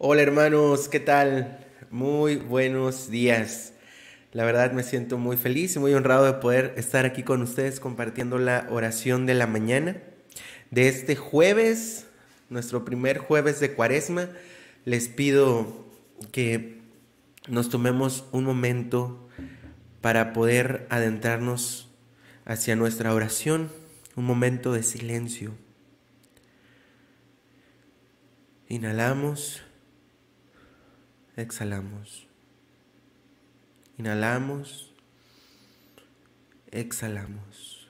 Hola hermanos, ¿qué tal? Muy buenos días. La verdad me siento muy feliz y muy honrado de poder estar aquí con ustedes compartiendo la oración de la mañana de este jueves, nuestro primer jueves de cuaresma. Les pido que nos tomemos un momento para poder adentrarnos hacia nuestra oración, un momento de silencio. Inhalamos. Exhalamos. Inhalamos. Exhalamos.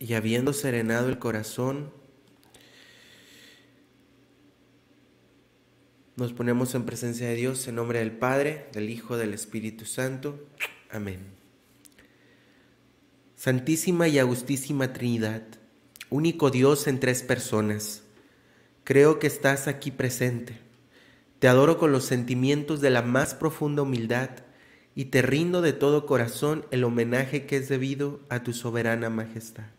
Y habiendo serenado el corazón, nos ponemos en presencia de Dios en nombre del Padre, del Hijo, del Espíritu Santo. Amén. Santísima y Augustísima Trinidad único Dios en tres personas. Creo que estás aquí presente. Te adoro con los sentimientos de la más profunda humildad y te rindo de todo corazón el homenaje que es debido a tu soberana majestad.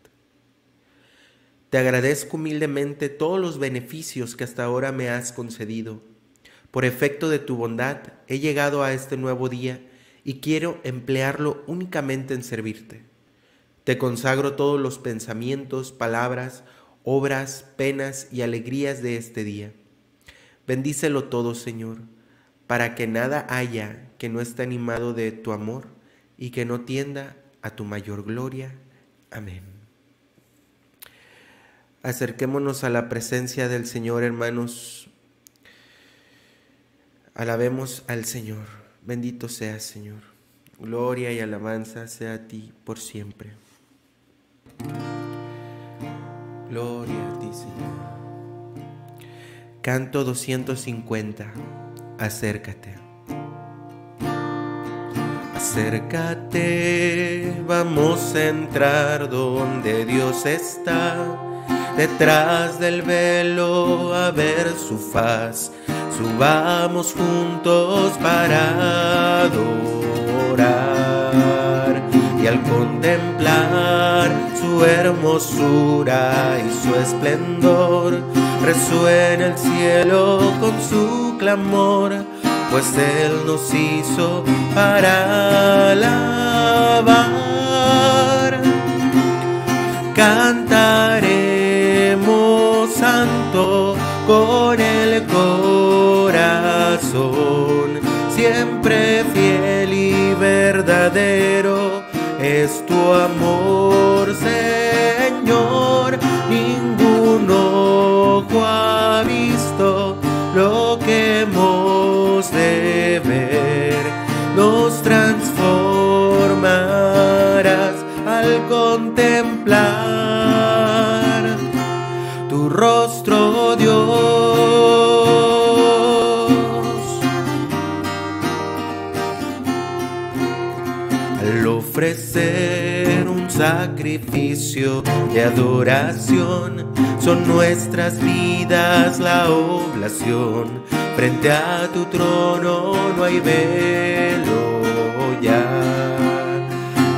Te agradezco humildemente todos los beneficios que hasta ahora me has concedido. Por efecto de tu bondad he llegado a este nuevo día y quiero emplearlo únicamente en servirte. Te consagro todos los pensamientos, palabras, obras, penas y alegrías de este día. Bendícelo todo, Señor, para que nada haya que no esté animado de tu amor y que no tienda a tu mayor gloria. Amén. Acerquémonos a la presencia del Señor, hermanos. Alabemos al Señor. Bendito sea, Señor. Gloria y alabanza sea a ti por siempre. Gloria a ti, Señor. Canto 250. Acércate. Acércate, vamos a entrar donde Dios está. Detrás del velo a ver su faz. Subamos juntos para adorar y al contemplar su hermosura y su esplendor, resuena el cielo con su clamor, pues Él nos hizo para alabar. Cantaremos santo con el corazón, siempre fiel y verdadero es tu amor, Señor. Ningún ojo ha visto lo que hemos de ver. Nos transformarás al contemplar de adoración. Son nuestras vidas la oblación. Frente a tu trono no hay velo ya.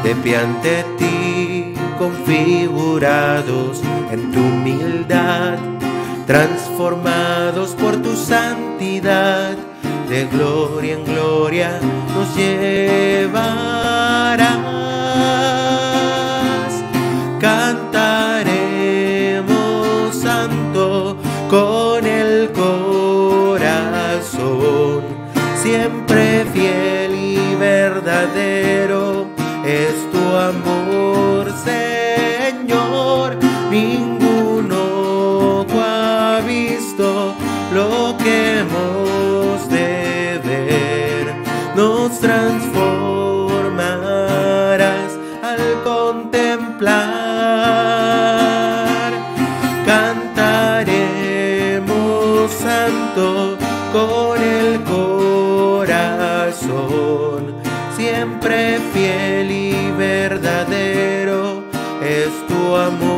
De pie ante ti, configurados en tu humildad, transformados por tu santidad de gloria en gloria nos llevarás. Fiel y verdadero es tu amor,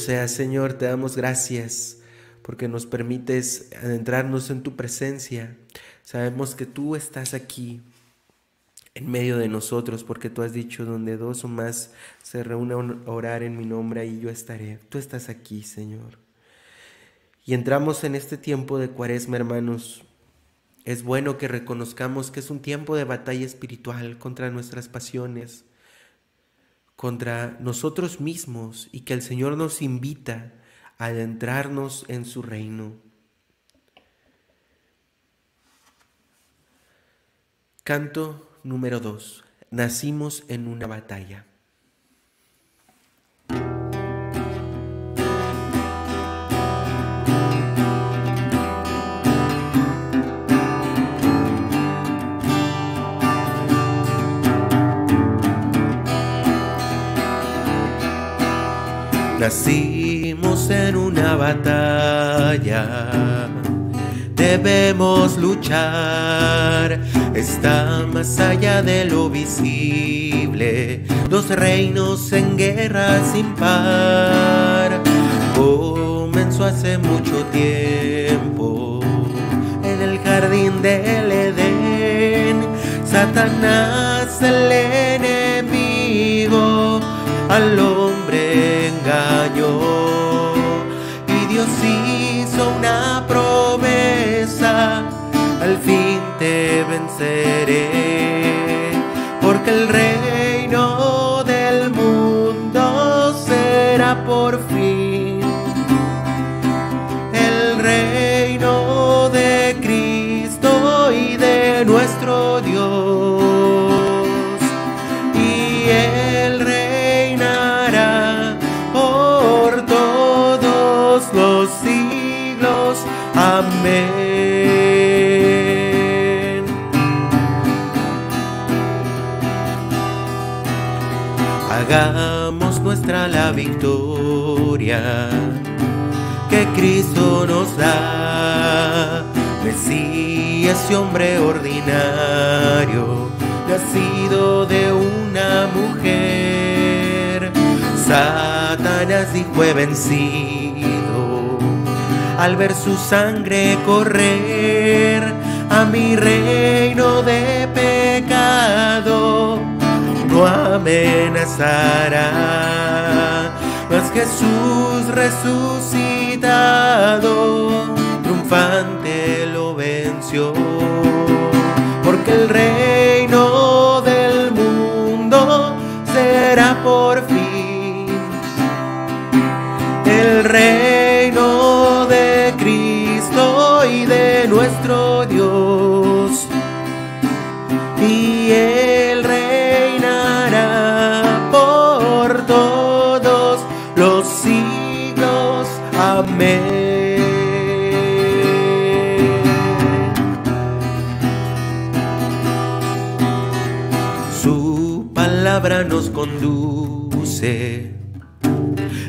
Bendito sea Señor, te damos gracias porque nos permites adentrarnos en tu presencia. Sabemos que tú estás aquí en medio de nosotros, porque tú has dicho, donde dos o más se reúnen a orar en mi nombre, ahí yo estaré. Tú estás aquí, Señor. Y entramos en este tiempo de cuaresma, hermanos. Es bueno que reconozcamos que es un tiempo de batalla espiritual contra nuestras pasiones, contra nosotros mismos, y que el Señor nos invita a adentrarnos en su reino. Canto número 2. Nacimos en una batalla. Nacimos en una batalla debemos luchar. Está más allá de lo visible, dos reinos en guerra sin par. Comenzó hace mucho tiempo en el jardín del Edén. Satanás, el enemigo, al y Dios hizo una promesa, al fin te venceré, porque el reino del mundo será por Hagamos nuestra la victoria que Cristo nos da. Mesías y hombre ordinario, nacido de una mujer. Satanás dijo he vencido al ver su sangre correr a mi reino de. Amenazará, mas Jesús resucitado, triunfante lo venció. Porque el reino del mundo será por fin Su palabra nos conduce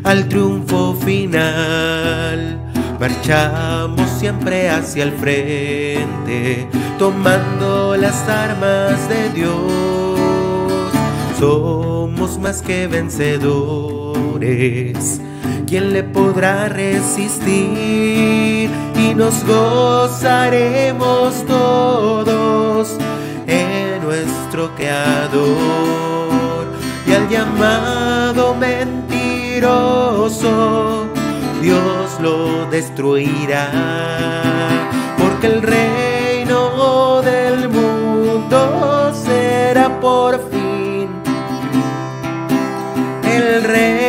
al triunfo final. Marchamos siempre hacia el frente, tomando las armas de Dios. Somos más que vencedores. ¿Quién le podrá resistir? Y nos gozaremos todos en nuestro Creador. Y al llamado mentiroso Dios lo destruirá. Porque el reino del mundo será por fin el reino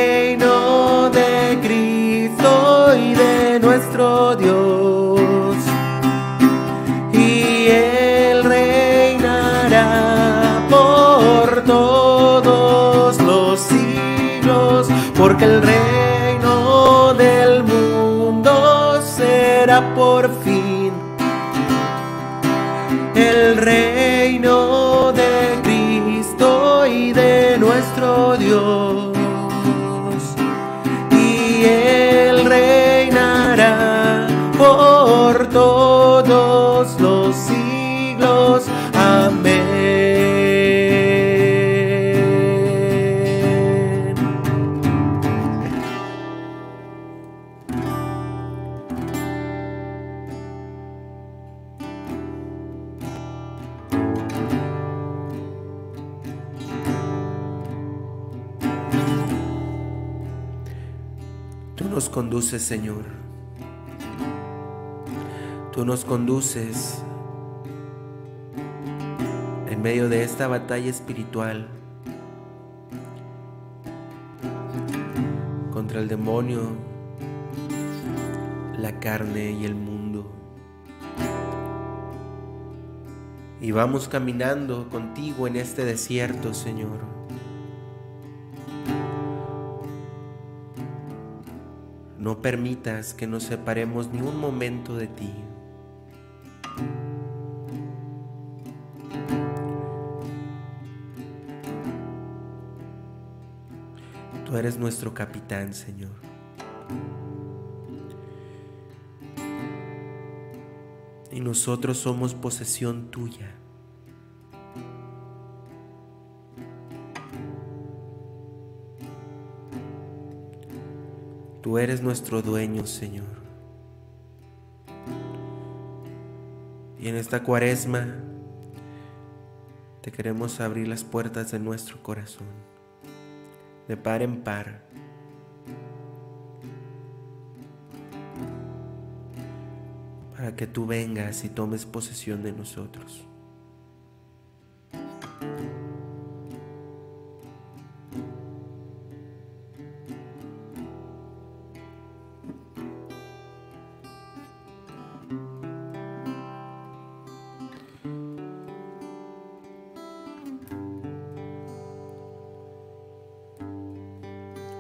porque el reino del mundo será por nos conduces, Señor. Tú nos conduces en medio de esta batalla espiritual contra el demonio, la carne y el mundo. Y vamos caminando contigo en este desierto, Señor. No permitas que nos separemos ni un momento de ti. Tú eres nuestro capitán, Señor. Y nosotros somos posesión tuya. Eres nuestro dueño, Señor. Y en esta cuaresma te queremos abrir las puertas de nuestro corazón, de par en par. Para que tú vengas y tomes posesión de nosotros.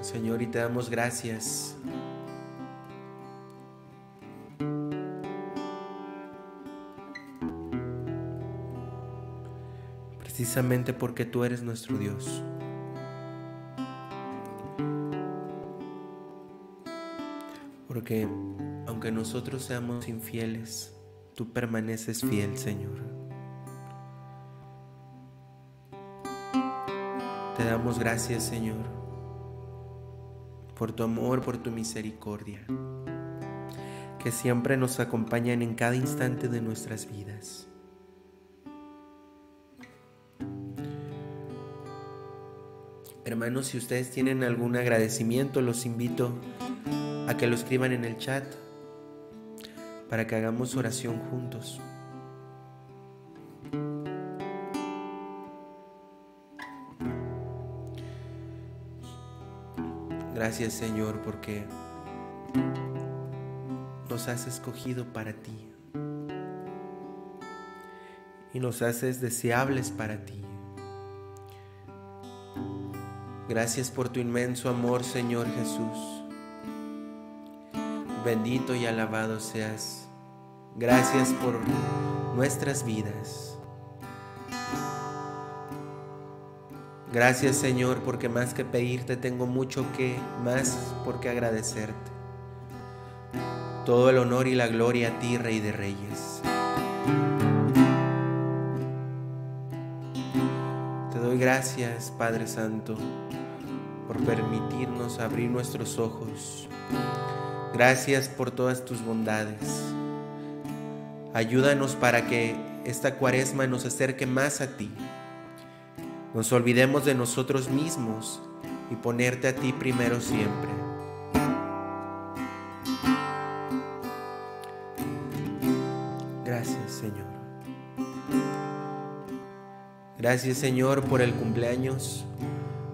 Señor, y te damos gracias. Precisamente porque tú eres nuestro Dios. Porque aunque nosotros seamos infieles, tú permaneces fiel, Señor. Te damos gracias, Señor por tu amor, por tu misericordia, que siempre nos acompañan en cada instante de nuestras vidas. Hermanos, si ustedes tienen algún agradecimiento, los invito a que lo escriban en el chat para que hagamos oración juntos. Gracias Señor porque nos has escogido para ti y nos haces deseables para ti. Gracias por tu inmenso amor Señor Jesús. Bendito y alabado seas. Gracias por nuestras vidas. Gracias Señor, porque más que pedirte tengo mucho que, más por qué agradecerte. Todo el honor y la gloria a ti, Rey de Reyes. Te doy gracias, Padre Santo, por permitirnos abrir nuestros ojos. Gracias por todas tus bondades. Ayúdanos para que esta cuaresma nos acerque más a ti nos olvidemos de nosotros mismos y ponerte a ti primero siempre. Gracias Señor. Gracias Señor por el cumpleaños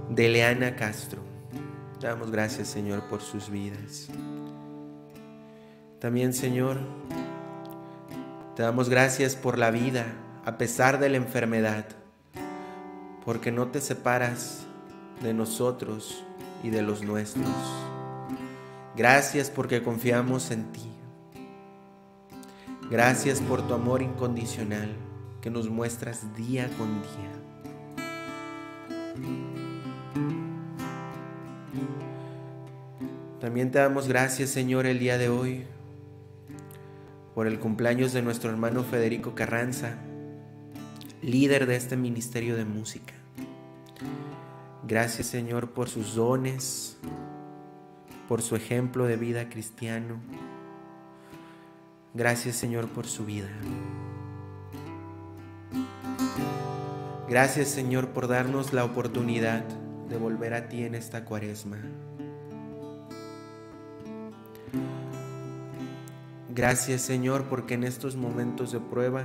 de Leana Castro. Damos gracias Señor por sus vidas. También Señor, te damos gracias por la vida a pesar de la enfermedad porque no te separas de nosotros y de los nuestros. Gracias porque confiamos en ti. Gracias por tu amor incondicional que nos muestras día con día. También te damos gracias, Señor, el día de hoy por el cumpleaños de nuestro hermano Federico Carranza, líder de este ministerio de música. Gracias Señor por sus dones, por su ejemplo de vida cristiano. Gracias Señor por su vida. Gracias Señor por darnos la oportunidad de volver a ti en esta cuaresma. Gracias Señor porque en estos momentos de prueba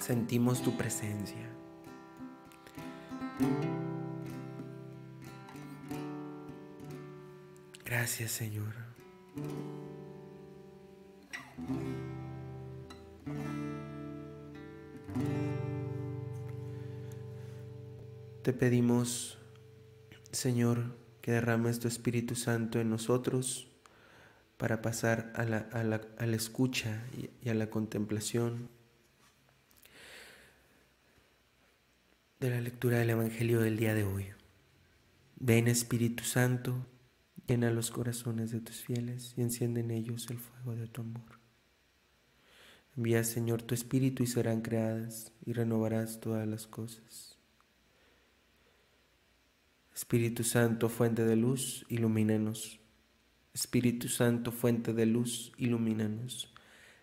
sentimos tu presencia. Gracias Señor. Te pedimos, Señor, que derrames tu Espíritu Santo en nosotros para pasar a la, a la, a la escucha y a la contemplación de la lectura del Evangelio del día de hoy. Ven Espíritu Santo, llena los corazones de tus fieles y enciende en ellos el fuego de tu amor. Envía Señor tu Espíritu y serán creadas y renovarás todas las cosas. Espíritu Santo, fuente de luz, ilumínanos. Espíritu Santo, fuente de luz, ilumínanos.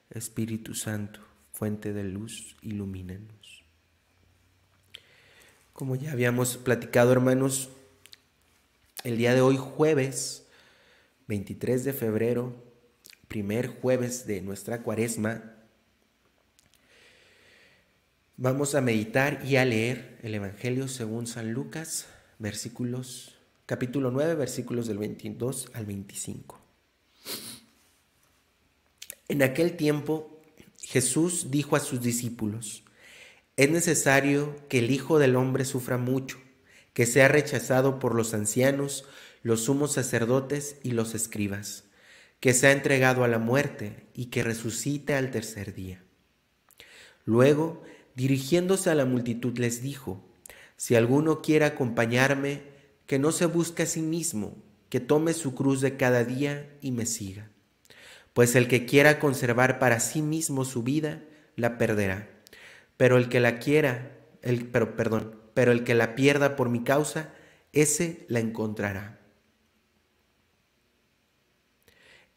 Espíritu Santo, fuente de luz, ilumínanos. Como ya habíamos platicado, hermanos, el día de hoy, jueves 23 de febrero, primer jueves de nuestra cuaresma, vamos a meditar y a leer el Evangelio según San Lucas, versículos, capítulo 9, versículos del 22 al 25. En aquel tiempo Jesús dijo a sus discípulos, es necesario que el Hijo del Hombre sufra mucho, que sea rechazado por los ancianos, los sumos sacerdotes y los escribas, que sea entregado a la muerte y que resucite al tercer día. Luego, dirigiéndose a la multitud, les dijo, si alguno quiere acompañarme, que no se busque a sí mismo, que tome su cruz de cada día y me siga. Pues el que quiera conservar para sí mismo su vida, la perderá. Pero el que la quiera, el, pero, perdón, pero el que la pierda por mi causa, ese la encontrará.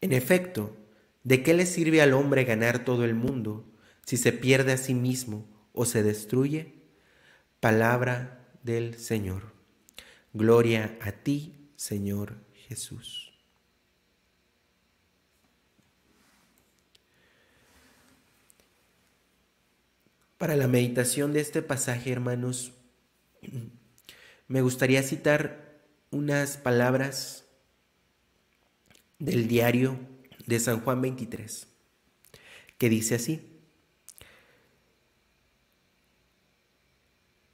En efecto, ¿de qué le sirve al hombre ganar todo el mundo si se pierde a sí mismo o se destruye? Palabra del Señor. Gloria a ti, Señor Jesús. Para la meditación de este pasaje, hermanos, me gustaría citar unas palabras del diario de San Juan 23, que dice así.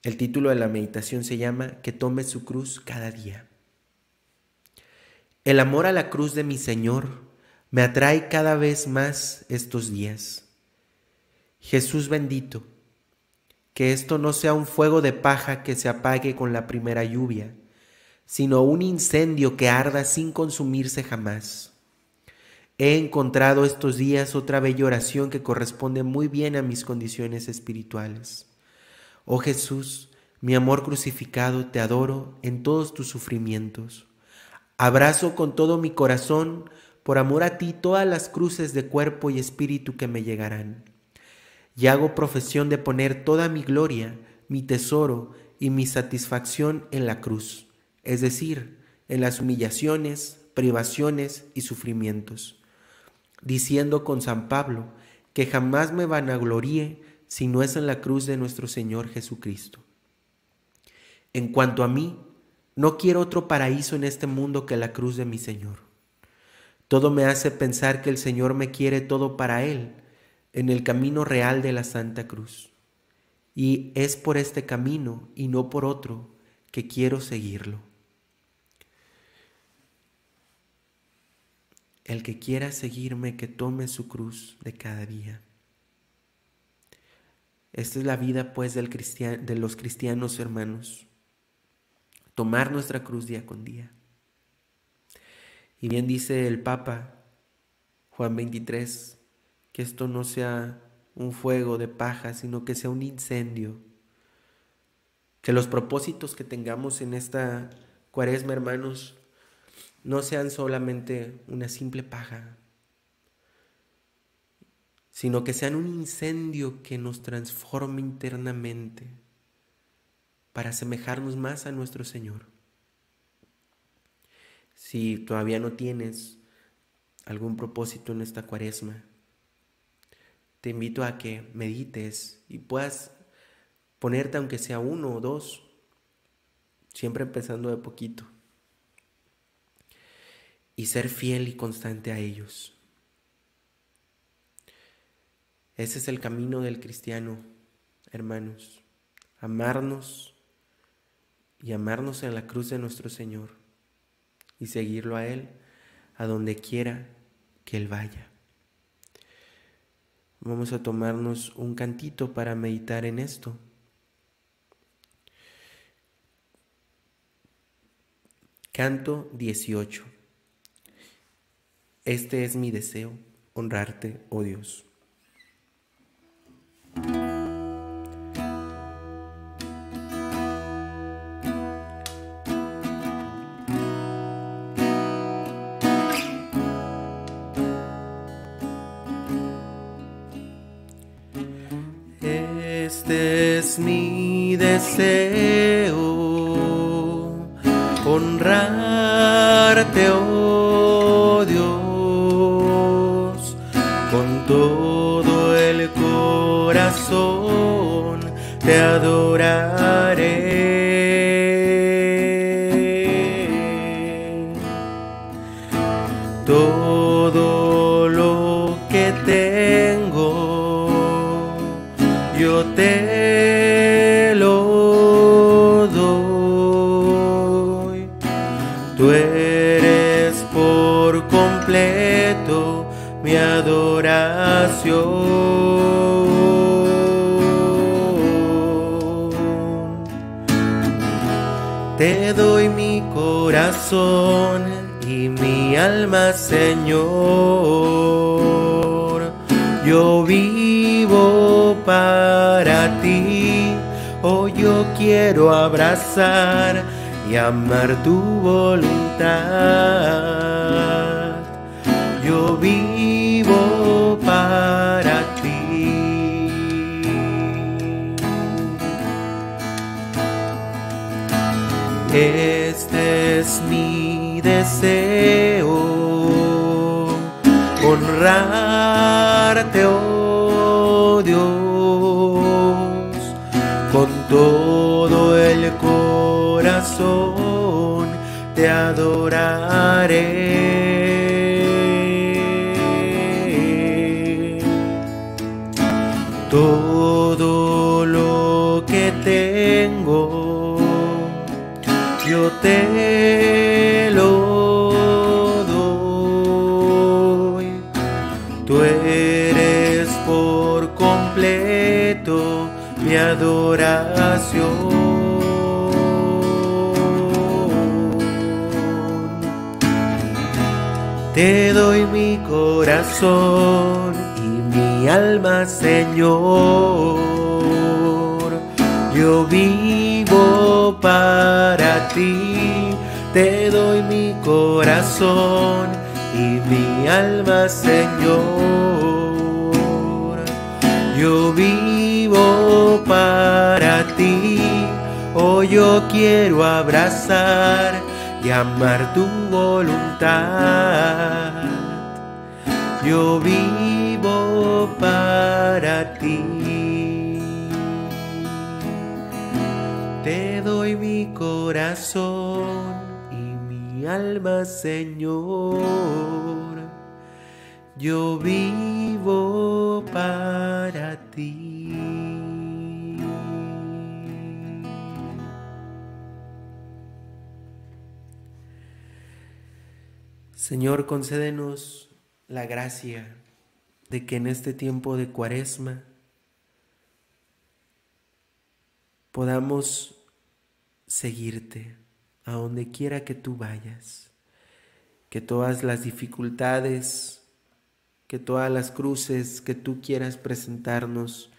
El título de la meditación se llama Que tome su cruz cada día. El amor a la cruz de mi Señor me atrae cada vez más estos días. Jesús bendito, que esto no sea un fuego de paja que se apague con la primera lluvia, sino un incendio que arda sin consumirse jamás. He encontrado estos días otra bella oración que corresponde muy bien a mis condiciones espirituales. Oh Jesús, mi amor crucificado, te adoro en todos tus sufrimientos. Abrazo con todo mi corazón, por amor a ti, todas las cruces de cuerpo y espíritu que me llegarán. Y hago profesión de poner toda mi gloria, mi tesoro y mi satisfacción en la cruz, es decir, en las humillaciones, privaciones y sufrimientos, diciendo con San Pablo que jamás me vanagloríe si no es en la cruz de nuestro Señor Jesucristo. En cuanto a mí, no quiero otro paraíso en este mundo que la cruz de mi Señor. Todo me hace pensar que el Señor me quiere todo para Él, en el camino real de la Santa Cruz. Y es por este camino y no por otro que quiero seguirlo. El que quiera seguirme, que tome su cruz de cada día. Esta es la vida pues del de los cristianos hermanos. Tomar nuestra cruz día con día. Y bien dice el Papa Juan 23, que esto no sea un fuego de paja, sino que sea un incendio. Que los propósitos que tengamos en esta cuaresma, hermanos, no sean solamente una simple paja, sino que sean un incendio que nos transforme internamente para asemejarnos más a nuestro Señor. Si todavía no tienes algún propósito en esta cuaresma, te invito a que medites y puedas ponerte aunque sea uno o dos, siempre empezando de poquito, y ser fiel y constante a ellos. Ese es el camino del cristiano, hermanos, amarnos y amarnos en la cruz de nuestro Señor y seguirlo a Él a donde quiera que Él vaya. Vamos a tomarnos un cantito para meditar en esto. Canto 18. Este es mi deseo, honrarte, oh Dios. Este es mi deseo, honrarte, Te doy mi corazón y mi alma, Señor. Yo vivo para ti, oh yo quiero abrazar y amar tu voluntad. Este es mi deseo, honrarte, oh Dios, con todo el corazón te adoraré. Yo te lo doy. Tú eres por completo mi adoración. Te doy mi corazón y mi alma, Señor. Yo vivo para ti, te doy mi corazón y mi alma, Señor. Yo vivo para ti, oh yo quiero abrazar y amar tu voluntad. Yo vivo para ti. Mi corazón y mi alma, Señor. Yo vivo para ti. Señor, concédenos la gracia de que en este tiempo de cuaresma podamos seguirte a donde quiera que tú vayas, que todas las dificultades, que todas las cruces que tú quieras presentarnos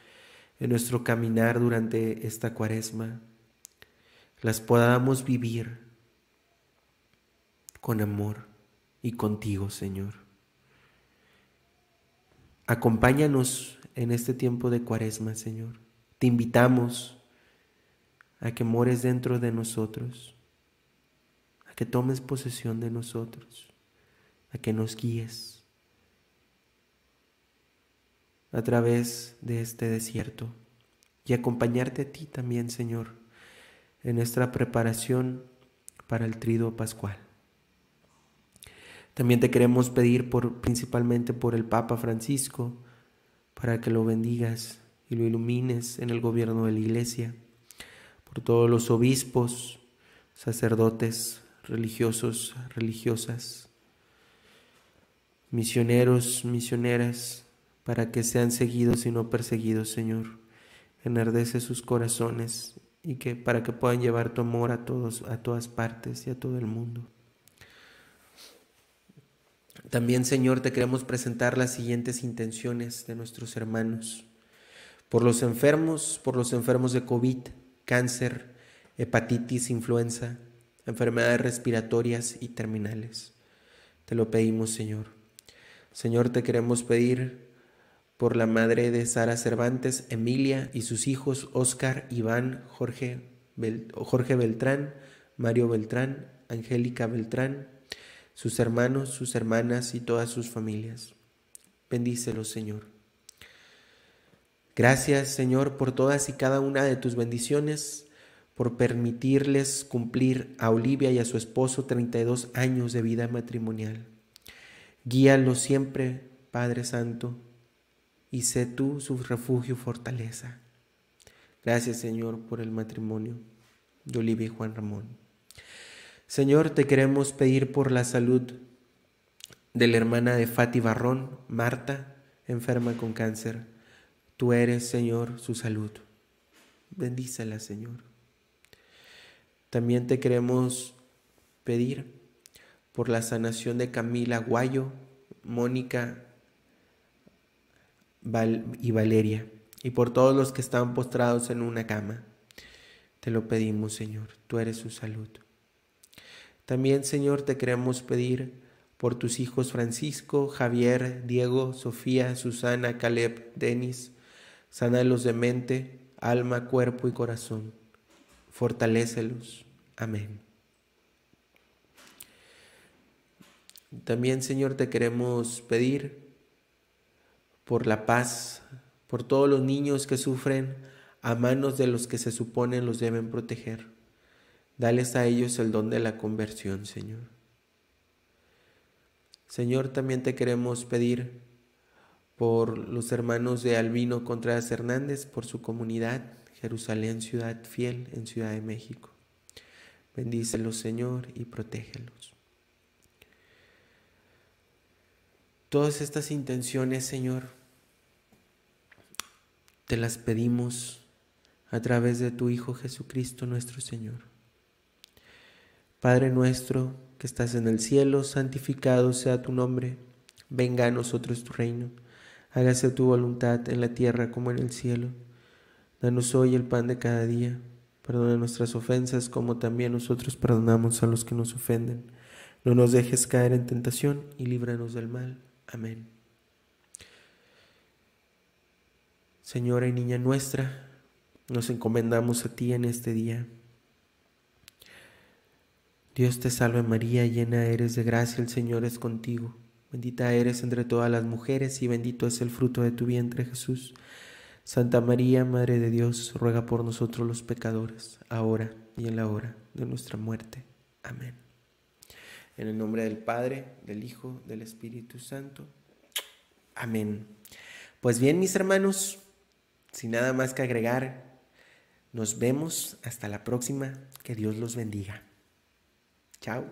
en nuestro caminar durante esta cuaresma, las podamos vivir con amor y contigo, Señor. Acompáñanos en este tiempo de cuaresma, Señor. Te invitamos a que mores dentro de nosotros, a que tomes posesión de nosotros, a que nos guíes a través de este desierto y acompañarte a ti también, Señor, en nuestra preparación para el trido pascual. También te queremos pedir por, principalmente por el Papa Francisco, para que lo bendigas y lo ilumines en el gobierno de la Iglesia, por todos los obispos, sacerdotes, religiosos, religiosas, misioneros, misioneras, para que sean seguidos y no perseguidos, Señor. Enardece sus corazones y que para que puedan llevar tu amor a todos, a todas partes y a todo el mundo. También, Señor, te queremos presentar las siguientes intenciones de nuestros hermanos. Por los enfermos, por los enfermos de COVID, cáncer, hepatitis, influenza, enfermedades respiratorias y terminales. Te lo pedimos, Señor. Señor, te queremos pedir por la madre de Sara Cervantes, Emilia, y sus hijos Oscar, Iván, Jorge, Jorge Beltrán, Mario Beltrán, Angélica Beltrán, sus hermanos, sus hermanas y todas sus familias. Bendícelos, Señor. Gracias, Señor, por todas y cada una de tus bendiciones, por permitirles cumplir a Olivia y a su esposo 32 años de vida matrimonial. Guíalos siempre, Padre Santo, y sé tú su refugio y fortaleza. Gracias, Señor, por el matrimonio de Olivia y Juan Ramón. Señor, te queremos pedir por la salud de la hermana de Fati Barrón, Marta, enferma con cáncer. Tú eres, Señor, su salud. Bendícela, Señor. También te queremos pedir por la sanación de Camila Guayo, Mónica y Valeria, y por todos los que están postrados en una cama. Te lo pedimos, Señor. Tú eres su salud. También, Señor, te queremos pedir por tus hijos Francisco, Javier, Diego, Sofía, Susana, Caleb, Denis, sana los de mente, alma, cuerpo y corazón. Fortalécelos. Amén. También, Señor, te queremos pedir por la paz, por todos los niños que sufren a manos de los que se suponen los deben proteger. Dales a ellos el don de la conversión, Señor. Señor, también te queremos pedir por los hermanos de Albino Contreras Hernández, por su comunidad, Jerusalén, ciudad fiel en Ciudad de México. Bendícelos, Señor, y protégelos. Todas estas intenciones, Señor, te las pedimos a través de tu Hijo Jesucristo nuestro Señor. Padre nuestro que estás en el cielo, santificado sea tu nombre, venga a nosotros tu reino, hágase tu voluntad en la tierra como en el cielo. Danos hoy el pan de cada día, perdona nuestras ofensas como también nosotros perdonamos a los que nos ofenden. No nos dejes caer en tentación y líbranos del mal. Amén. Señora y niña nuestra, nos encomendamos a ti en este día. Dios te salve María, llena eres de gracia, el Señor es contigo. Bendita eres entre todas las mujeres y bendito es el fruto de tu vientre Jesús. Santa María, Madre de Dios, ruega por nosotros los pecadores, ahora y en la hora de nuestra muerte. Amén. En el nombre del Padre, del Hijo, del Espíritu Santo. Amén. Pues bien, mis hermanos, sin nada más que agregar, nos vemos hasta la próxima. Que Dios los bendiga. Chao.